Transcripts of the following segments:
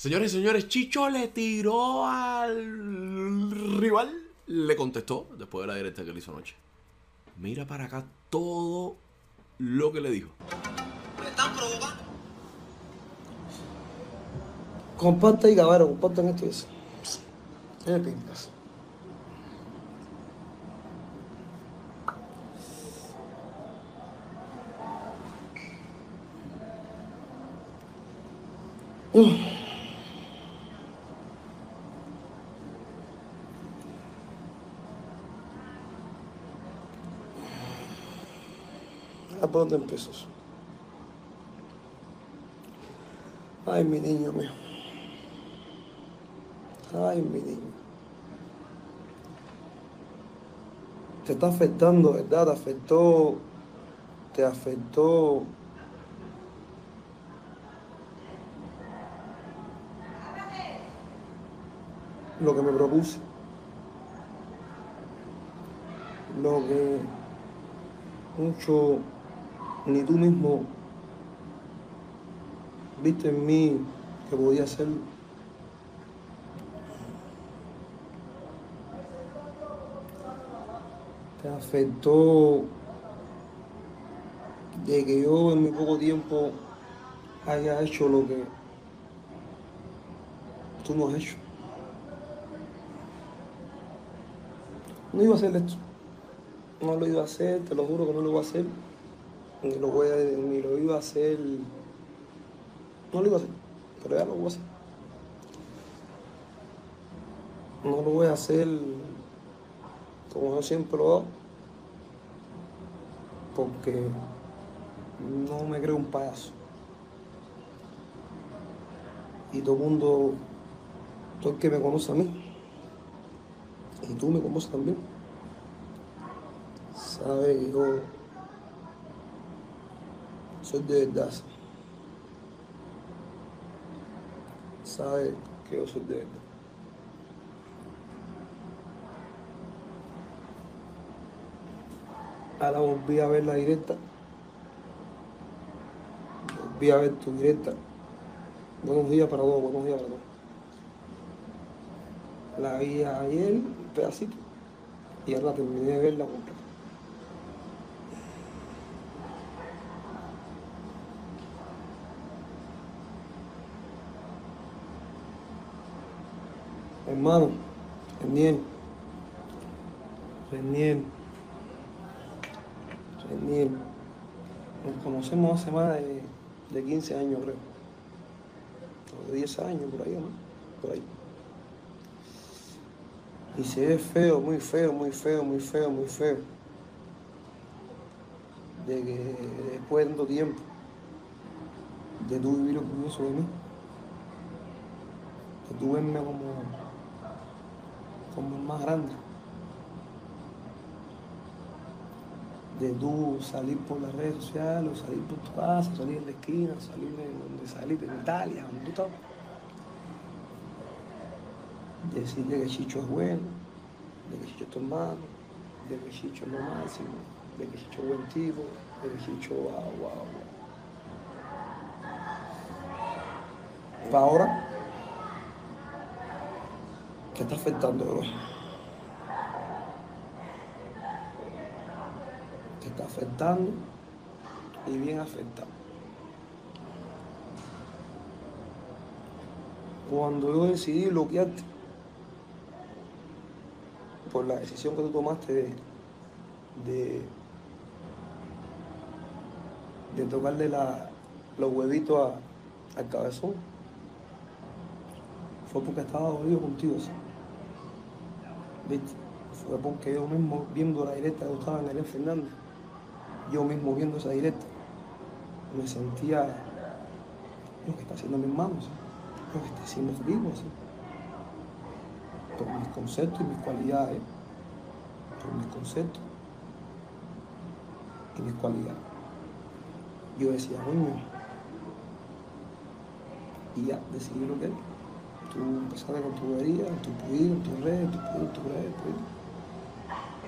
Señores y señores, Chicho le tiró al rival. Le contestó después de la directa que le hizo anoche. Mira para acá todo lo que le dijo. Me están provocando. Comparte y cabrón, compartan esto y eso. ¿Qué me pintas? ¿A por dónde empiezo? Ay, mi niño mío. Ay, mi niño. Te está afectando, ¿verdad? Te afectó. Te afectó. Lo que me propuse. Lo que mucho ni tú mismo viste en mí que podía hacer te afectó de que yo en mi poco tiempo haya hecho lo que tú no has hecho. No iba a hacer esto. No lo iba a hacer, te lo juro que no lo iba a hacer. Ni lo, voy a, ni lo iba a hacer. No lo iba a hacer, pero ya lo voy a hacer. No lo voy a hacer como yo siempre lo hago, porque no me creo un payaso. Y todo el mundo, todo el que me conoce a mí, y tú me conoces también, sabe que yo soy de verdad. Sabe que yo soy de verdad. Ahora volví a ver la directa. Volví a ver tu directa. Buenos días para todos, buenos días para todos. La vi ayer, un pedacito, y ahora terminé de verla completa. Hermano, Reniel, Reniel, Reniel, nos conocemos hace más de, de 15 años, creo. O de 10 años, por ahí, ¿no? Por ahí. Y se ve feo, muy feo, muy feo, muy feo, muy feo. De que después de tanto tiempo, de tú vivir orgulloso de mí, de tú verme como, como el más grande, de tú salir por las redes sociales, salir por tu casa, salir en la esquina, salir de donde saliste, en Italia, donde tú estabas decirle que Chicho es bueno, de que Chicho es tu hermano, de que Chicho es lo máximo, de que Chicho es buen tipo, de que Chicho wow, wow, wow. Para ahora, ¿qué está afectando? ¿Qué está afectando? Y bien afectado. Cuando yo decidí bloquearte, por la decisión que tú tomaste de, de, de tocarle la, los huevitos a- al cabezón. Fue porque estaba dolido contigo, ¿sí? Fue porque yo mismo viendo la directa que estaba en Fernández, yo mismo viendo esa directa, me sentía lo que está haciendo mi hermano, ¿sí? lo que está haciendo Felipe, ¿sí? por mis conceptos y mis cualidades, por mis conceptos y mis cualidades. Yo decía, coño, y ya decidí lo que es. Tú empezaste con tu bobería, tu en tu tus redes, en tu pudir.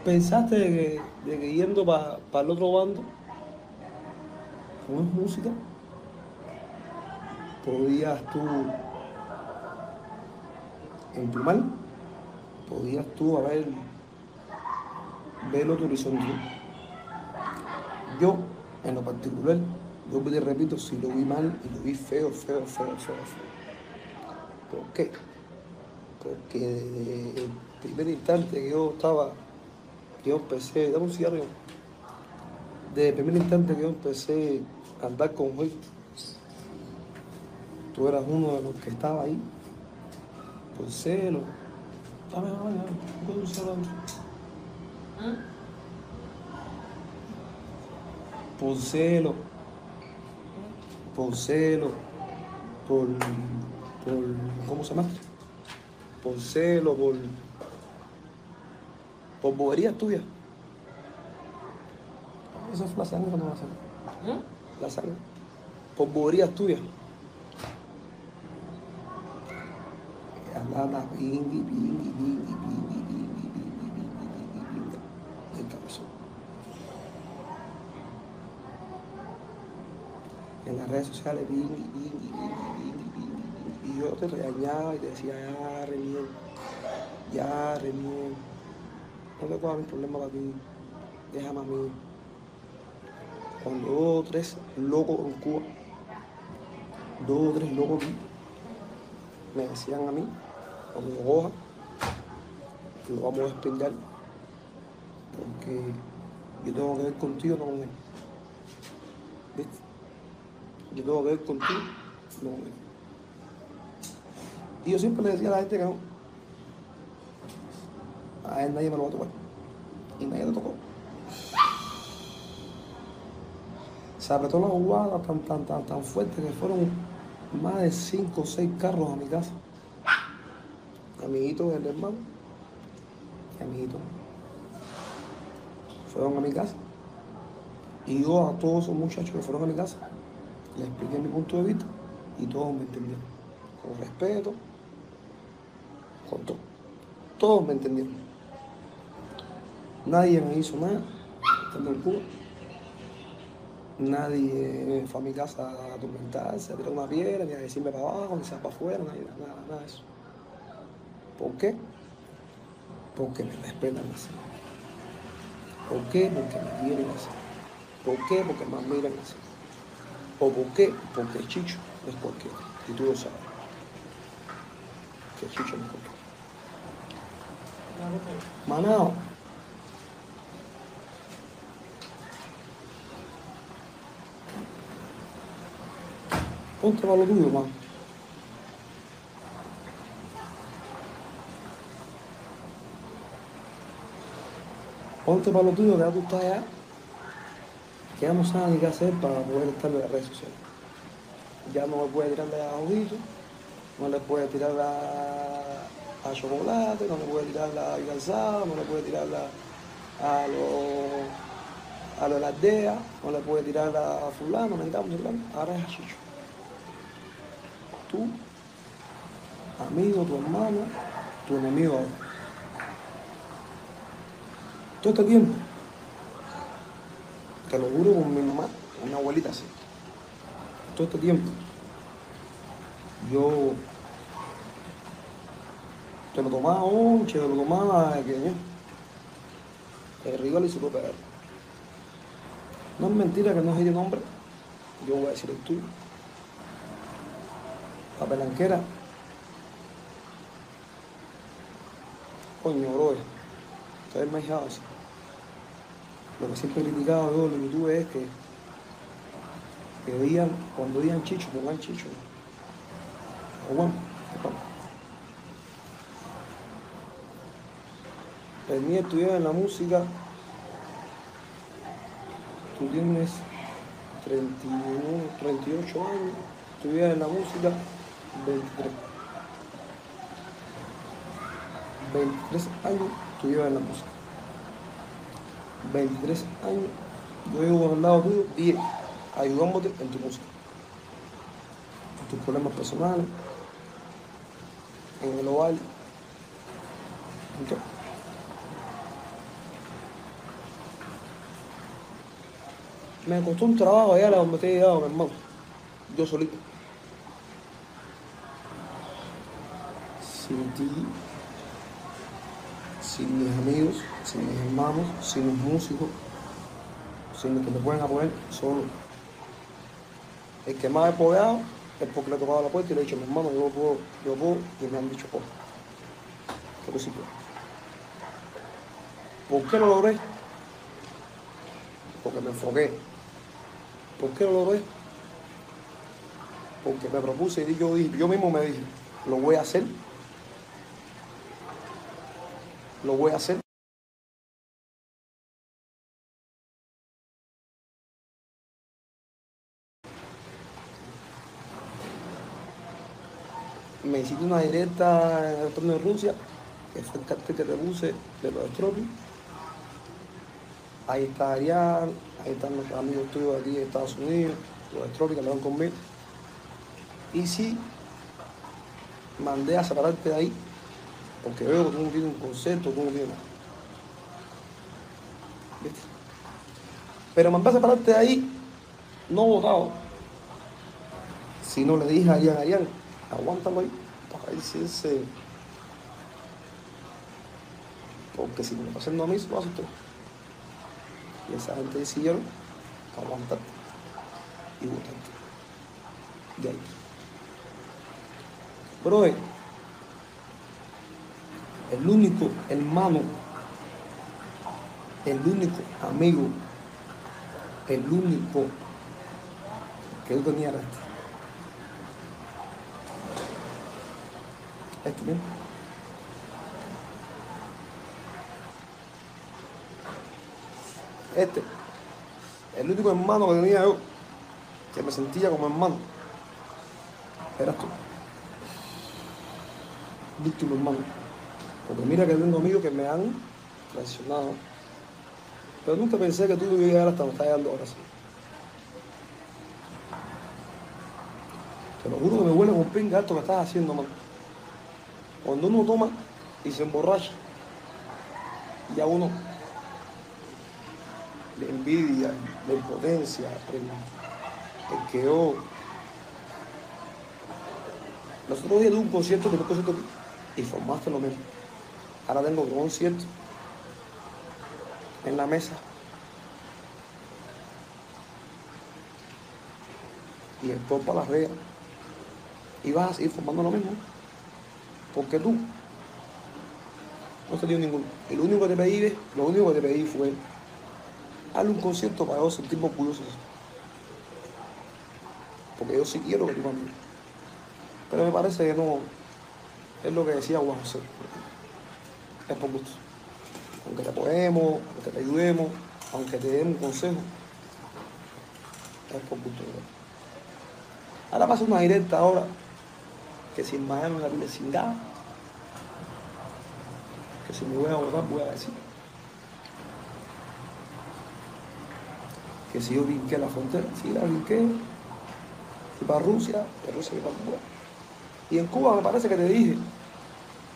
Pensaste de que, que yendo para el otro bando, con música, podías tú emplumar, podías tú haber ver otro horizonte. Yo, en lo particular, yo te repito, si lo vi mal y lo vi feo, feo, feo, feo, feo. ¿Por qué? Porque desde el primer instante que yo estaba, que yo empecé, dame un cigarro. Desde el primer instante que yo empecé a andar con Joy, tú eras uno de los que estaba ahí, por celo. Dame, dame, dame, ¿puedo un cigarro? Por celo, por celo, por, por, ¿cómo se llama? Por celo, por, por bobería tuya. Eso es la sangre cuando va a salir. ¿Eh? La sangre. Por bobería tuya. Andaba pingui, pingui, pingui, pingui, pingui, pingui, pingui, pingui, pingui, del cabezón. En las redes sociales, pingui, pingui, pingui, pingui. Y yo te regañaba y te decía, ya, remiel, ya, remiel. No te cojas mis problemas para ti, déjame a mí. Cuando dos o tres locos en Cuba, dos o tres locos me decían a mí, cuando coja, lo vamos a despingar, porque yo tengo que ver contigo, no con él. Yo tengo que ver contigo, no con él. Y yo siempre le decía a la gente que no. A él nadie me lo va a tocar. Y nadie lo tocó. Se apretó la jugada tan, tan, tan, tan fuerte que fueron más de cinco o seis carros a mi casa. Amiguitos del hermano y amiguitos. Fueron a mi casa. Y yo a todos esos muchachos que fueron a mi casa les expliqué mi punto de vista y todos me entendieron. Con respeto, todo. Todos me entendieron. Nadie me hizo nada, estando en Cuba. Nadie fue a mi casa a atormentarse, a tirar una piedra, ni a decirme para abajo, ni para afuera, nada, nada, nada de eso. ¿Por qué? Porque me respetan así. ¿Por qué? Porque me quieren así. ¿Por qué? Porque me admiran así. ¿O por qué? Porque Chicho es cualquiera. Y tú lo sabes. Que Chicho es. Manao. Ponte para lo tuyo, man. Ponte para lo tuyo, que tú estás allá. Que ya no sabes ni qué hacer para poder estar en las redes sociales. Ya no le puede tirarle a Ojito, no le puede tirar a, a Chocolate, no le puede tirar a Villanzado, no le puede tirar a, a los a lo de la aldea, no le puede tirar a fulano, mentamos, fulano, ahora es a Chicho. Tú, amigo, tu hermano, tu enemigo ahora. Todo este tiempo, te lo juro con mi mamá, con mi abuelita así. Todo este tiempo, yo te lo tomaba onche, te lo tomaba pequeño. El rival y su. No es mentira que no es el nombre, yo voy a decir el tuyo. La pelanquera. Coño, bro, ustedes me así. Lo que siempre he criticado yo en YouTube es que, que digan, cuando digan chicho, pongan chicho. O bueno, mío estudió en la música, tú tienes 31, 38 años, estudias en la música 23. 23 años estudias en la música. 23 años, yo vivo al lado tuyo 10, ayudándote en tu música. En tus problemas personales, en el hogar, en todo. Me costó un trabajo allá a donde te he llegado, mi hermano. Yo solito. sin ti, sin mis amigos, sin mis hermanos, sin los músicos, sin los que me pueden apoyar, solo. El que más he apoyado es porque le he tocado la puerta y le he dicho, mi hermano, yo puedo, yo puedo, y me han dicho, puedo. Pero sí puedo. ¿Por qué lo logré? Porque me enfoqué. ¿Por qué lo logré? Porque me propuse y yo, yo mismo me dije, lo voy a hacer. Lo voy a hacer. Me hiciste una directa en el torneo de Rusia, que fue el cartel que te de los Stropy. Ahí está Arián, ahí están los amigos tuyos aquí de Estados Unidos, los Stropy que le van conmigo. Y sí, mandé a separarte de ahí, porque veo que tú no un concepto, tú no tienes nada. ¿Viste? Pero mandé a separarte de ahí, no votado, sino le dije a Arián, Arián, aguántalo ahí, para ver si ese... Porque si me lo está haciendo a mí, se lo hace usted. Y esa gente decidieron aguantarte y votarte. De ahí. Brother, el único hermano, el único amigo, el único que yo tenía era este. Este mismo. Este, el único hermano que tenía yo, que me sentía como hermano, eras tú víctima hermano. Porque mira que tengo amigos que me han traicionado. Pero nunca pensé que tú ibas a llegar hasta donde estás llegando ahora sí. Te lo juro que me huele con pinga esto que estás haciendo, mano. Cuando uno toma y se emborracha, y a uno envidia, la impotencia, el, el que yo. Los otros días un concierto un concierto y formaste lo mismo. Ahora tengo un concierto en la mesa. Y el para las redes. Y vas a seguir formando lo mismo. Porque tú no te dio ninguno. El único que lo único que te pedí fue hazle un concierto para yo sentirme orgulloso. Porque yo sí quiero que tú mires. Pero me parece que no, es lo que decía Juan José. Es por gusto. Aunque te apoyemos, aunque te ayudemos, aunque te demos un consejo, es por gusto. Ahora pasa una directa ahora, que si en Miami la vida sin gas, que si me voy a votar voy a decir. Que si yo brinqué la frontera, sí la brinqué, fui para Rusia, de Rusia fui para Cuba. Y en Cuba me parece que te dije,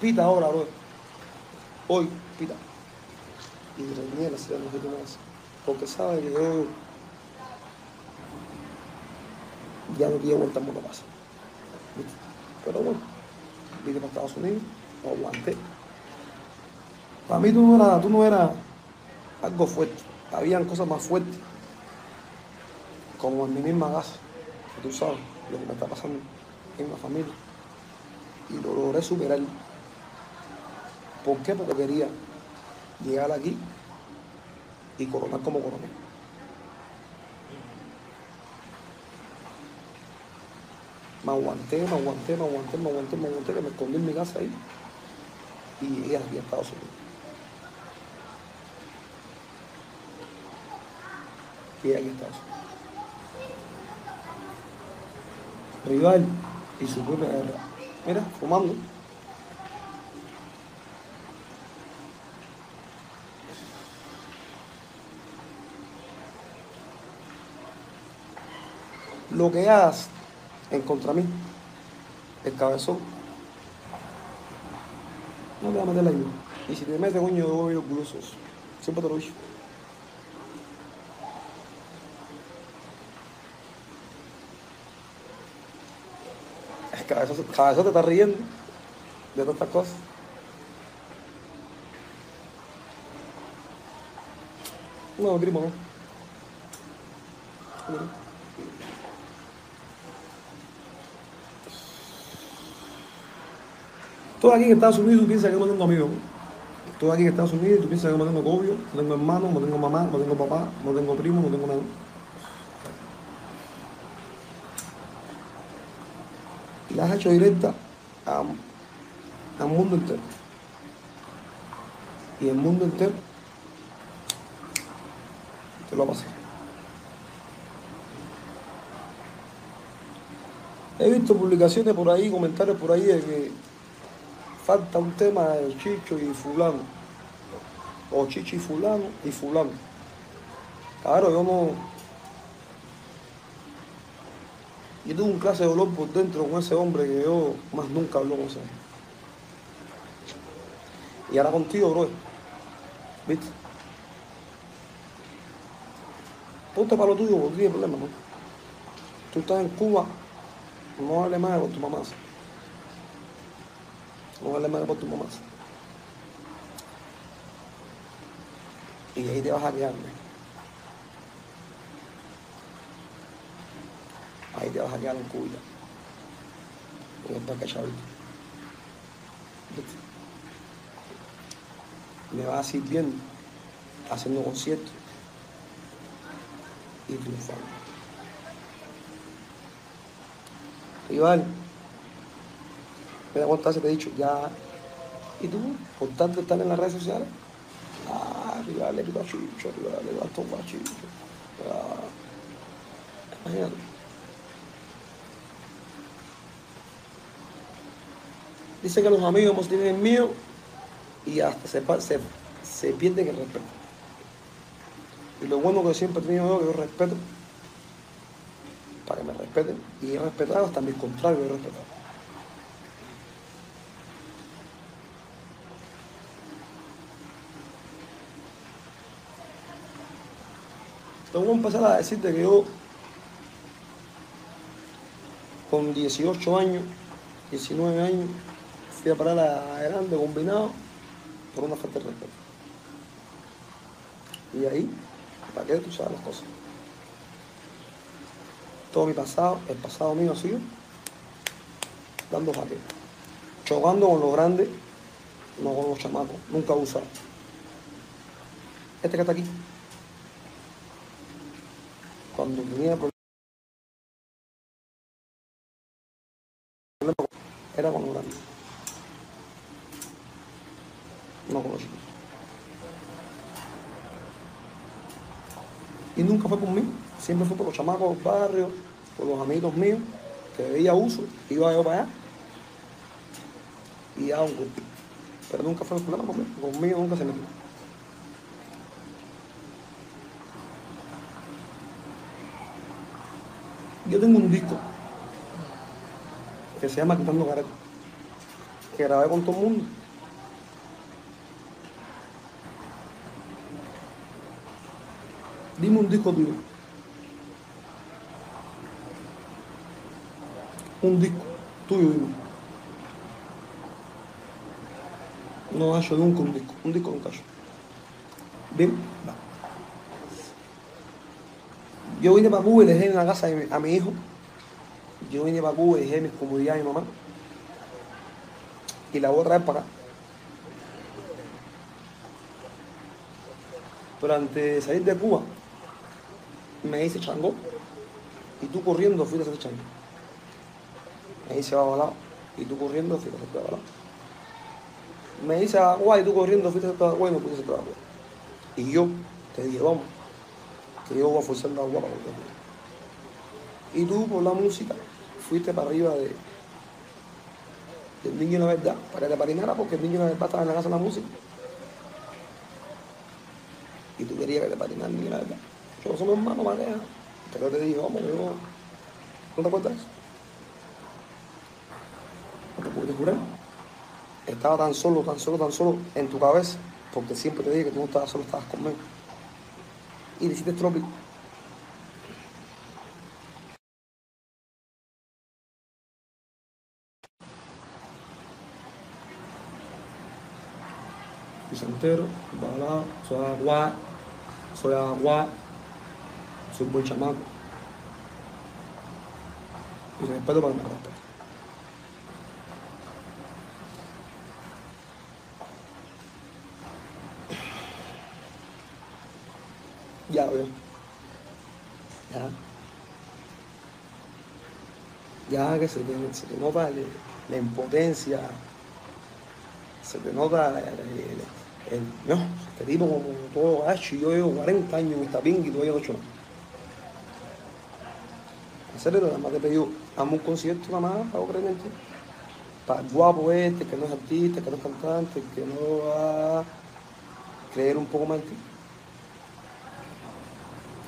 pita ahora, bro. Hoy, pita. Y reuní la ciudad de más. Porque sabe que yo ya no quiero aguantar más pasa. ¿Viste? Pero bueno, vine para Estados Unidos, lo aguanté. Para mí tú no eras, tú no eras algo fuerte. Habían cosas más fuertes. Como en mi misma casa. Que tú sabes lo que me está pasando en la familia y lo logré superar. ¿Por qué? Porque quería llegar aquí y coronar como coronel. Me aguanté, me aguanté, me aguanté, me aguanté, me aguanté, que me escondí en mi casa ahí y llegué aquí a Estados Unidos. Llegué aquí a Estados Unidos. Rival y su propia guerra. Mira, fumando. Lo que hagas en contra mí, el cabezón, no te va a meter la ayuda. Y si te metes, coño, yo voy orgulloso. Siempre te lo he dicho. Cabezón te está riendo. de todas estas cosas. No, primo, no. Todo aquí en Estados Unidos tú piensas que no tengo amigos. Todo aquí en Estados Unidos tú piensas que no tengo cobio, no tengo hermano, no tengo mamá, no tengo papá, no tengo primo, no tengo nada. Y las has hecho directa a- al mundo entero. Y el mundo entero te lo ha pasado. He visto publicaciones por ahí, comentarios por ahí de que falta un tema de Chicho y fulano. O Chicho y fulano y fulano. Claro, yo no... Yo tuve un clase de dolor por dentro con ese hombre que yo más nunca hablo con ese hombre. Y ahora contigo, bro. ¿Viste? Ponte para lo tuyo, porque tiene problema, ¿no? Tú estás en Cuba, no hables más por tu mamá. No hables más por tu mamá. Y ahí te vas a quedar. Ahí te vas a quedar en Chavito. ¿Viste? me vas a ir viendo, haciendo conciertos y triunfando. Rival, me da cuenta se te he dicho, ya, ¿y tú? Por tanto estar en las redes sociales, ah, rival, le pido a Chicho, rival, le gasto a Chicho. Ah, imagínate. Dice que los amigos el mío y hasta se, se, se el respeto. Y lo bueno que siempre he tenido yo, que yo respeto, para que me respeten, y he respetado hasta mis contrarios, he respetado. Tengo que empezar a decirte que yo, con 18 años, 19 años, fui a parar a grande combinado por una falta de respeto. Y ahí, ¿para qué tú sabes las cosas? Todo mi pasado, el pasado mío ha sido dando jaque. Chocando con los grandes, no con los chamacos, nunca usado. Este que está aquí, cuando tenía problemas, era con los grandes. No con los chicos. Y nunca fue mí, siempre fue por los chamacos del barrio, por los amigos míos, que veía uso, iba yo para allá y daba un golpe. Pero nunca fue el problema conmigo, conmigo nunca se metió. Yo tengo un disco que se llama Quitando Caretas, que grabé con todo el mundo. Dime un disco tuyo. Un disco tuyo, dime. No hecho nunca un disco. Un disco nunca hecho. Bien, va. Yo vine para Cuba y dejé en la casa a mi hijo. Yo vine para Cuba y dejé mis comodidades a mi mamá. Y la voy a traer para acá. Pero antes de salir de Cuba, me hice chango. Y tú corriendo fuiste a hacer chango. Me hice babalao. Y tú corriendo fuiste a hacer babalao. Me hice agua y tú corriendo fuiste a hacer agua y no pudiste hacer agua. Y yo te dije, vamos, que yo voy a forzar la agua para volver. Y tú por la música fuiste para arriba de, del niño la verdad, para que te parinara porque el niño la verdad estaba en la casa de la música. Y tú querías que te parinara el niño la verdad. Yo somos hermanos, pareja. Pero te dije, vamos, yo... ¿No te acuerdas? No te pude jurar. Estaba tan solo, tan solo, tan solo en tu cabeza, porque siempre te dije que tú no estabas solo, estabas conmigo. Y le hiciste trópico. Vicentero, Balado, soy agua, soy agua, soy buen chamaco. Y respeto para que me respete. Ya veo. Ya. Ya que se te, se te nota el- la impotencia, se te nota el, no, este tipo como todo gacho, yo llevo 40 años en esta pinga y todavía no he hecho nada. Más te pedí, hazme un concierto más para en. Para el guapo este, que no es artista, que no es cantante, que no va a creer un poco más en ti.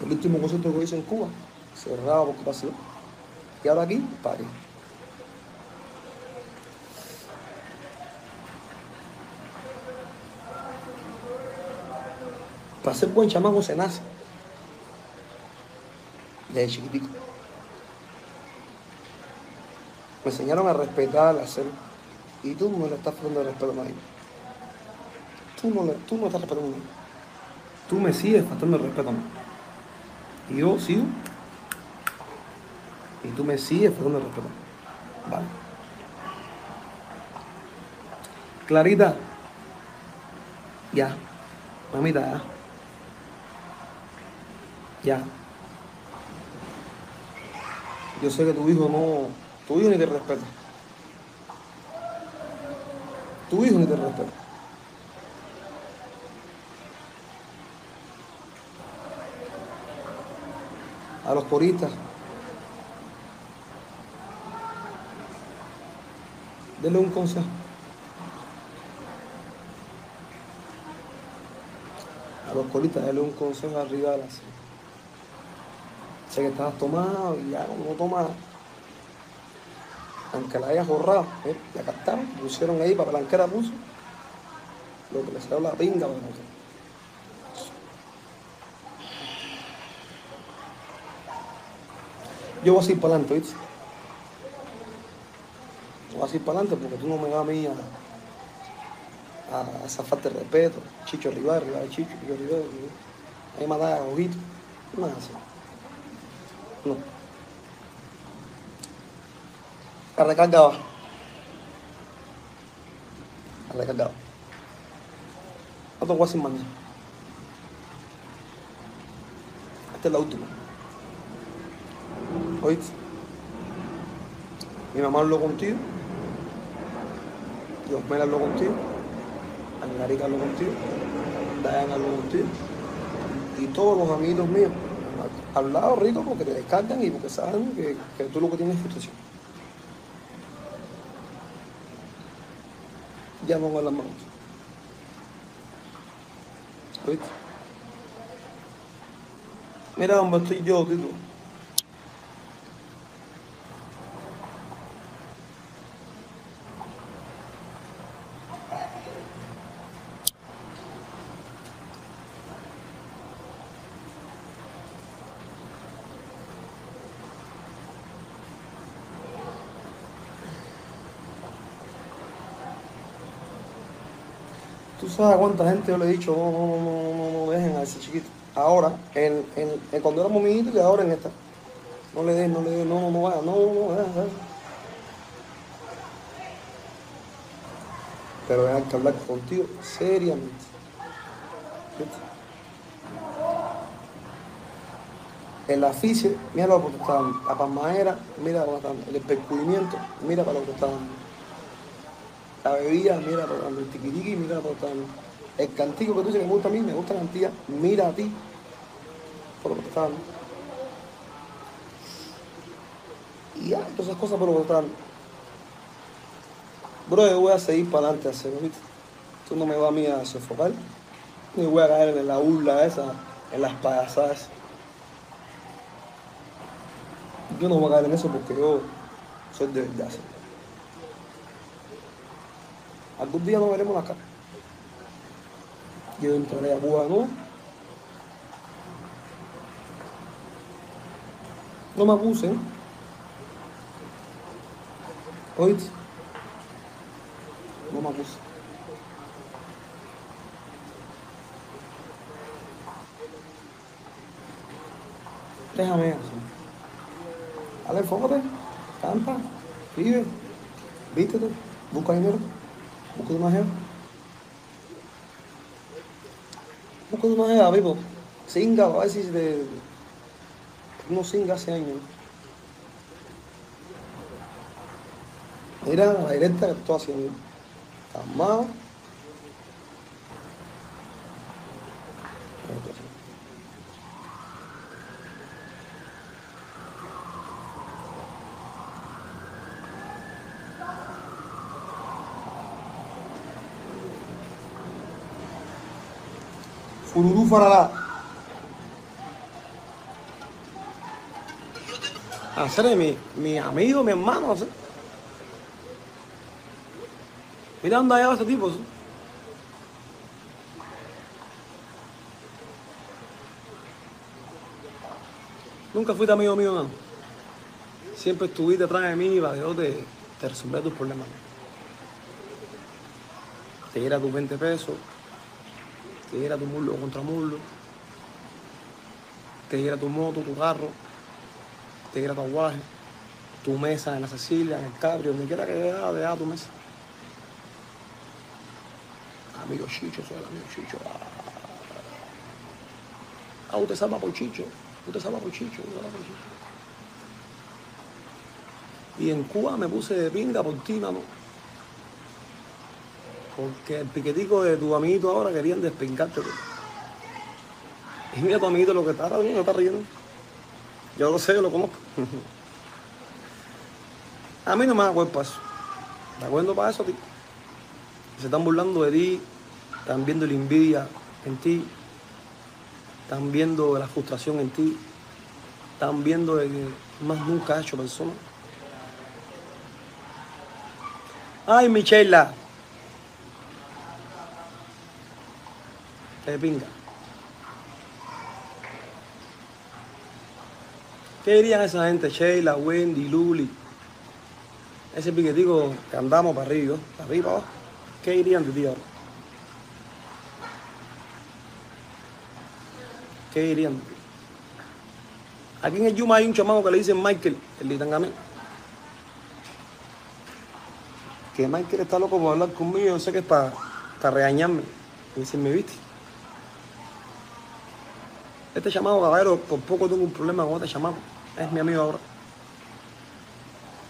El último concierto que hice en Cuba, cerrado por capacidad. Y ahora aquí, pare. Para ser buen chamaco se nace. Desde chiquitico. Me enseñaron a respetar, a hacer. Y tú no le estás el respeto a nadie. Tú no, le, tú no estás respetando a nadie. Tú me sigues faltando el respeto a mí. Y yo sigo. Y tú me sigues faltando el respeto. a mí. Vale. Clarita. Ya. Mamita, ya. Ya. Yo sé que tu hijo no. Tu hijo ni te respeta. Tu hijo ni te respeta. A los coristas. Denle un consejo. A los coristas, denle un consejo al rival así. Sé que estabas tomado y ya no tomas. Aunque la hayas borrado, ¿eh? la captaron, pusieron ahí para blanquera puso. Lo que le salió la pinga para. Yo voy a seguir para adelante, ¿viste? Voy a seguir para adelante porque tú no me vas a mí a, esa falta de respeto. Chicho Rival, Rival Chicho, Chicho Rival. Ahí me da ojito. Así. No. Recarga va. No te voy a decir más nada. Esta es la última. ¿Oíste? Mi mamá habló contigo. Dios me habló contigo. Angarica habló contigo. Dayan habló contigo. Y todos los amigos míos hablado rico porque te descargan y porque saben que, que tú lo que tienes es frustración. Ya vamos a las manos. ¿Oíste? Mira dónde estoy yo, Tito. Cuánta gente yo le he dicho, no, no, no, no, no, no dejen a ese chiquito. Ahora, en, en, cuando éramos amiguitos y ahora en esta. No le den, no le den, no, no, no vaya, no, no, no. Pero hay que hablar contigo seriamente. El afiche, mira lo que está dando. La palmadera, mira lo que está dando. El percubrimiento, mira para lo que está dando. La bebida, mira para lo que está dando. El tiquitiqui, mira para. El cantico que tú dices me gusta a mí, me gusta la cantidad, mira a ti por lo está. Y ya, todas esas cosas por lo que te está dando. Bro, yo voy a seguir para adelante hacerlo, ¿viste? Tú no me vas a mí a sofocar, ni voy a caer en la burla esa, en las payasadas. Yo no voy a caer en eso porque yo soy de verdad. aguddia não veremos la cara. Eu entraré a Guano. No me abusa hein, eh? oi, não me abusen. Déjame eso. Dale, enfócate, canta, vive, Vítete. busca dinheiro. Una jeva, vivo. Singa, a si te... No singa hace años. Mira la directa que estoy haciendo. Fururú faralá. Hacer mi, mi amigo, mi hermano. hacer. Mira dónde ha este tipo. ¿sí? Nunca fuiste amigo mío, no. Siempre estuviste detrás de mí para que yo te, te tus problemas. Te diera tus 20 pesos, te diera tu muslo contra muslo, te diera tu moto, tu carro, te diera tu aguaje, tu mesa en la Cecilia, en el Cabrio, donde quiera que vea, vea tu mesa. Amigo Chicho, soy el amigo Chicho. Ah, usted salva por Chicho. Usted salva por Chicho. usted salva por Chicho. Y en Cuba me puse de pinga por ti, mano. Porque el piquetico de tu amiguito ahora querían despingarte. tú. Y mira tu amiguito lo que está riendo, está riendo. Yo lo sé, lo conozco. A mí no me da cuerpo eso. ¿De acuerdo para eso, tío? Se están burlando de ti, están viendo la envidia en ti, están viendo la frustración en ti, están viendo de que más nunca has hecho persona. Ay, Michela. Te pinga. ¿Qué dirían esa gente? Sheila, Wendy, Luli. Ese piquetico que andamos para arriba, para arriba, abajo. ¿Qué dirían de ti ahora? ¿Qué dirían de ti? Aquí en el Yuma hay un chamaco que le dicen Michael, el de Itangamé. Que Michael está loco por hablar conmigo, yo sé que es para, para regañarme. Y dice, ¿me viste? Este chamaco, caballero, por poco tengo un problema con este chamaco. Es mi amigo ahora.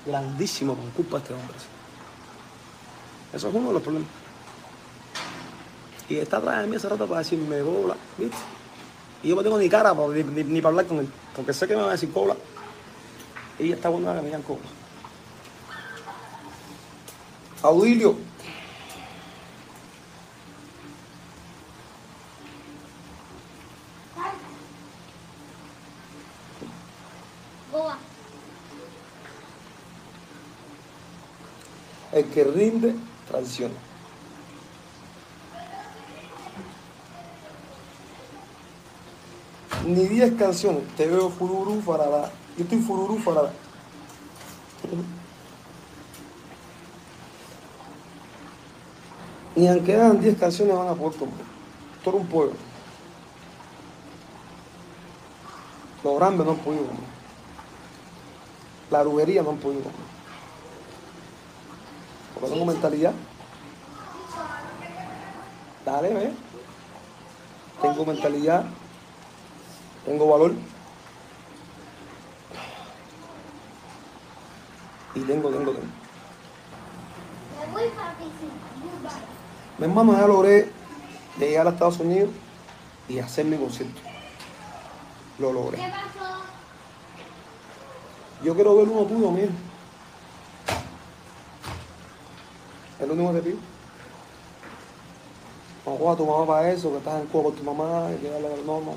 Grandísimo por culpa de este hombre. Eso es uno de los problemas. Y está atrás de mí hace rato para decirme, cobra. Y yo no tengo ni cara ni, para hablar con él, porque sé que me va a decir cobra. Y está bueno que me digan cobra. Audilio. Que rinde, traiciona. Ni 10 canciones. Te veo fururú faralá. Yo estoy fururú faralá. Ni aunque hagan 10 canciones van a poder comprar. Todo un pueblo. Los grandes no han podido. La rubería no han podido. Porque tengo mentalidad. Dale, ve. Tengo mentalidad. Tengo valor. Y tengo, tengo, tengo. Mi hermano ya logré llegar a Estados Unidos y hacer mi concierto. Lo ¿Qué logré. pasó? Yo quiero ver uno tuyo, mío. Es lo único que pido. No juega a tu mamá para eso, que estás en Cuba con tu mamá, y que darle el normal.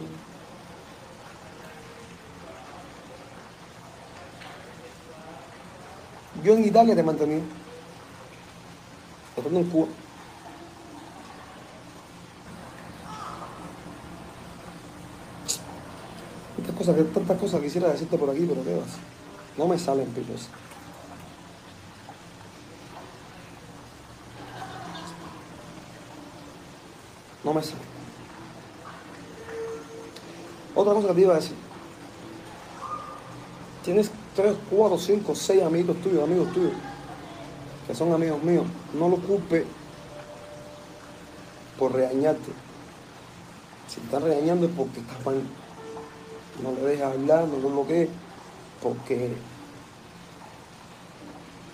Yo en Italia te mantení. Estando en Cuba. Tantas cosas, tantas cosas quisiera decirte por aquí, pero qué vas. No me salen pilos. No me salen. Otra cosa que te iba a decir. tienes tres, cuatro, cinco, seis amigos tuyos, amigos tuyos, que son amigos míos, no lo culpe por regañarte. Si te están regañando es porque estás mal. No le dejes hablar, no lo bloquees, porque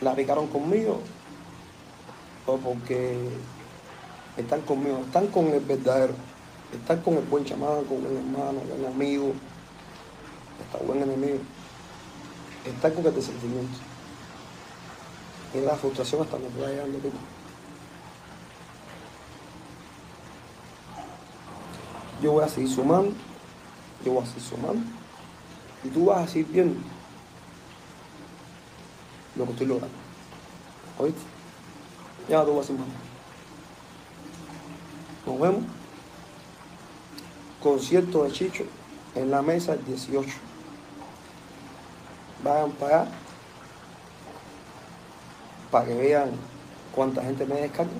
la picaron conmigo o porque están conmigo, están con el verdadero, están con el buen chamaco, con el hermano, el amigo, está buen enemigo, están con el de sentimientos. Y la frustración hasta donde va llegando tú. Yo voy a seguir sumando, yo voy a seguir sumando, y tú vas a seguir viendo lo que estoy logrando. ¿Oíste? Ya tú vas a más. Nos vemos. Concierto de Chicho en la mesa el 18. Vayan para para que vean cuánta gente me descarga.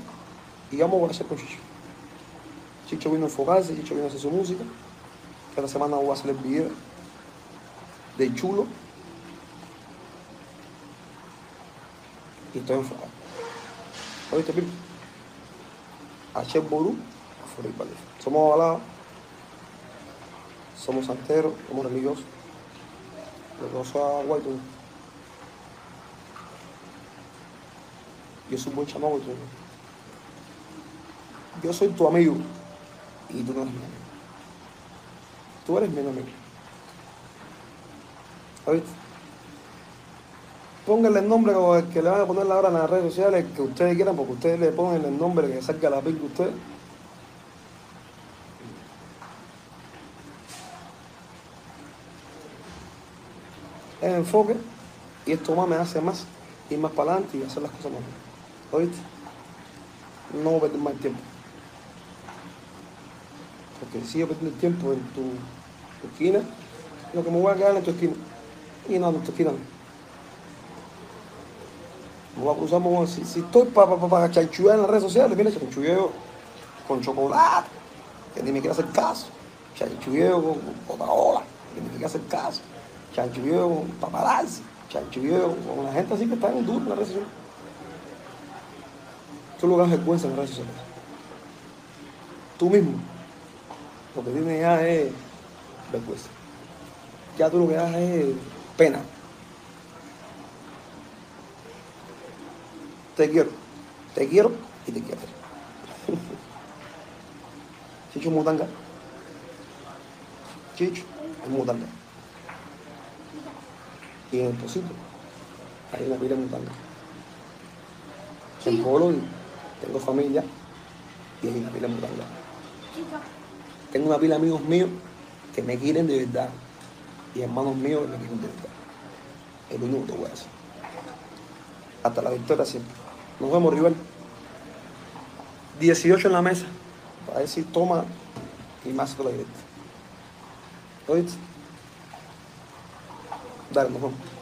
Y vamos a hacer con Chicho. Chicho vino a enfocarse, Chicho vino a hacer su música. Esta semana voy a hacer el video de chulo. Y estoy enfocado. ¿Oíste, Pipo? H. Ború, Somos avalados, somos santeros, somos religiosos. Dos son guaytos. Yo soy un buen chamaco. Yo soy tu amigo y tú no eres mi amigo. Tú eres mi amigo. ¿Oíste? Pónganle el nombre que le van a poner ahora en las redes sociales que ustedes quieran, porque ustedes le ponen el nombre que salga la piel de ustedes. Enfoque y esto más me hace más ir más para adelante y hacer las cosas mejor. ¿Oíste? No perder más tiempo. Porque si yo perdiendo el tiempo en tu, esquina, lo que me voy a quedar en tu esquina. Y no, en tu esquina no. Me voy a cruzar, me voy si, si estoy para pa, pa, chanchullar en las redes sociales, mira, chanchulleo con chocolate, que ni me quiere hacer caso. Chanchulleo con Coca-Cola, que ni me quiere hacer caso. Chanchulleo con paparazzi, chanchulleo con la gente así que está en duro en redes sociales. Tú lo que das vergüenza en las redes. Tú mismo, lo que tienes ya es vergüenza. Ya tú lo que das es pena. Te quiero, te quiero y te quiero. Chicho Mutanga. Chicho es Mutanga. Y en el pocito hay una pila Mutanga. En Polo tengo familia y hay una pila Mutanga. Tengo una pila de amigos míos que me quieren de verdad y hermanos míos que me quieren de verdad. Es lo único que voy a decir. Hasta la victoria siempre. Nos vemos, rival. 18 en la mesa. Para decir toma y más con la directa. ¿Oíste? Dale, nos vemos. Chicho.